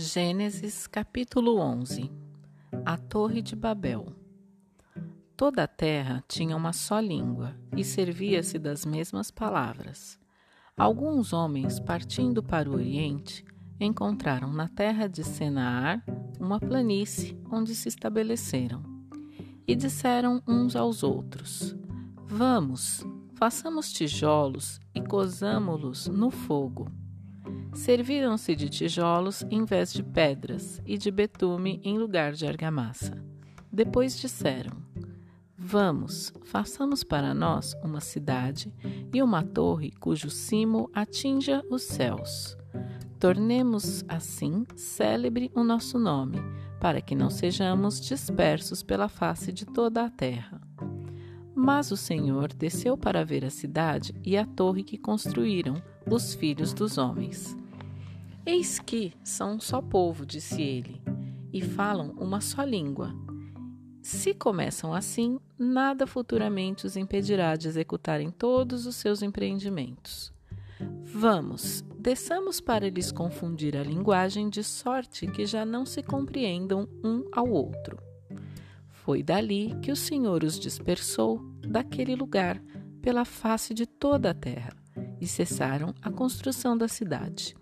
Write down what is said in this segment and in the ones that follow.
Gênesis capítulo 11 A Torre de Babel Toda a terra tinha uma só língua e servia-se das mesmas palavras. Alguns homens, partindo para o Oriente, encontraram na terra de Senaar uma planície onde se estabeleceram. E disseram uns aos outros: Vamos, façamos tijolos e cozamo-los no fogo Serviram-se de tijolos em vez de pedras e de betume em lugar de argamassa. Depois disseram: Vamos, façamos para nós uma cidade e uma torre cujo cimo atinja os céus. Tornemos assim célebre o nosso nome, para que não sejamos dispersos pela face de toda a terra. Mas o Senhor desceu para ver a cidade e a torre que construíram os filhos dos homens. Eis que são um só povo, disse ele, e falam uma só língua. Se começam assim, nada futuramente os impedirá de executarem todos os seus empreendimentos. Vamos, desçamos para lhes confundir a linguagem de sorte que já não se compreendam um ao outro. Foi dali que o Senhor os dispersou daquele lugar pela face de toda a terra e cessaram a construção da cidade.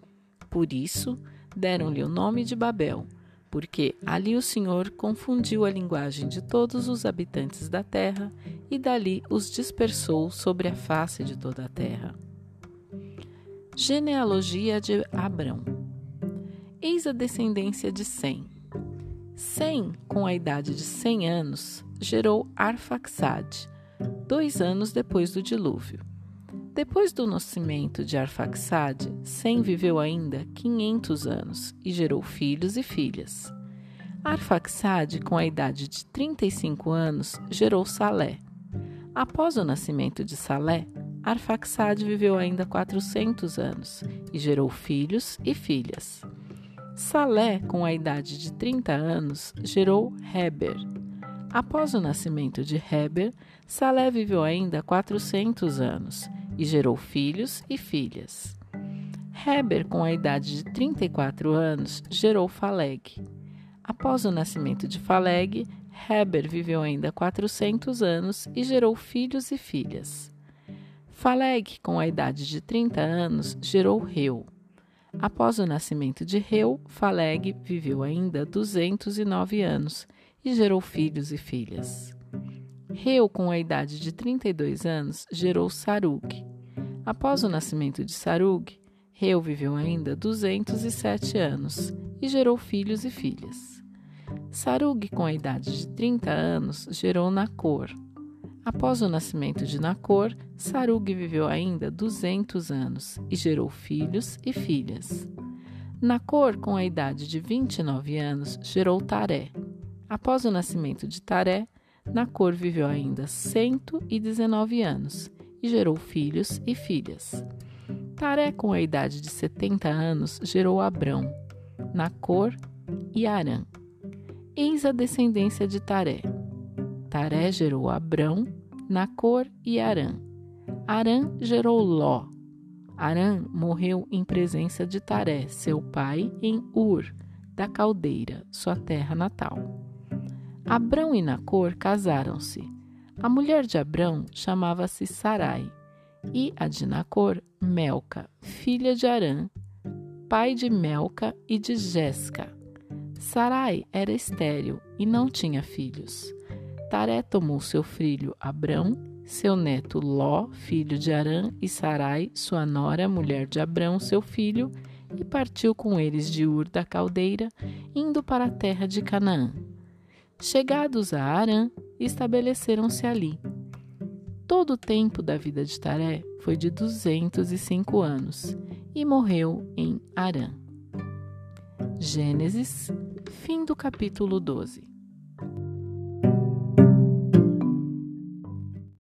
Por isso, deram-lhe o nome de Babel, porque ali o Senhor confundiu a linguagem de todos os habitantes da terra e dali os dispersou sobre a face de toda a terra. Genealogia de Abrão Eis a descendência de Sem. Sem, com a idade de cem anos, gerou Arfaxade, dois anos depois do dilúvio. Depois do nascimento de Arfaxade, Sem viveu ainda 500 anos e gerou filhos e filhas. Arfaxade, com a idade de 35 anos, gerou Salé. Após o nascimento de Salé, Arfaxade viveu ainda 400 anos e gerou filhos e filhas. Salé, com a idade de 30 anos, gerou Heber. Após o nascimento de Heber, Salé viveu ainda 400 anos e gerou filhos e filhas. Heber, com a idade de 34 anos, gerou Faleg. Após o nascimento de Faleg, Heber viveu ainda 400 anos e gerou filhos e filhas. Faleg, com a idade de 30 anos, gerou Reu. Após o nascimento de Reu, Faleg viveu ainda 209 anos e gerou filhos e filhas. Reu, com a idade de 32 anos, gerou Sarug. Após o nascimento de Sarug, Reu viveu ainda 207 anos e gerou filhos e filhas. Sarug, com a idade de 30 anos, gerou Nacor. Após o nascimento de Nacor, Sarug viveu ainda 200 anos e gerou filhos e filhas. Nacor, com a idade de 29 anos, gerou Taré. Após o nascimento de Taré, Nacor viveu ainda 119 anos e gerou filhos e filhas. Taré, com a idade de 70 anos, gerou Abrão, Nacor e Arã. Eis a descendência de Taré. Taré gerou Abrão, Nacor e Arã. Arã gerou Ló. Arã morreu em presença de Taré, seu pai, em Ur, da Caldeira, sua terra natal. Abrão e Nacor casaram-se. A mulher de Abrão chamava-se Sarai, e a de Nacor, Melca, filha de Arã, pai de Melca e de Jéssica. Sarai era estéril e não tinha filhos. Taré tomou seu filho Abrão, seu neto Ló, filho de Arã, e Sarai, sua nora, mulher de Abrão, seu filho, e partiu com eles de Ur da Caldeira, indo para a terra de Canaã. Chegados a Arã, estabeleceram-se ali. Todo o tempo da vida de Taré foi de 205 anos e morreu em Arã. Gênesis, fim do capítulo 12.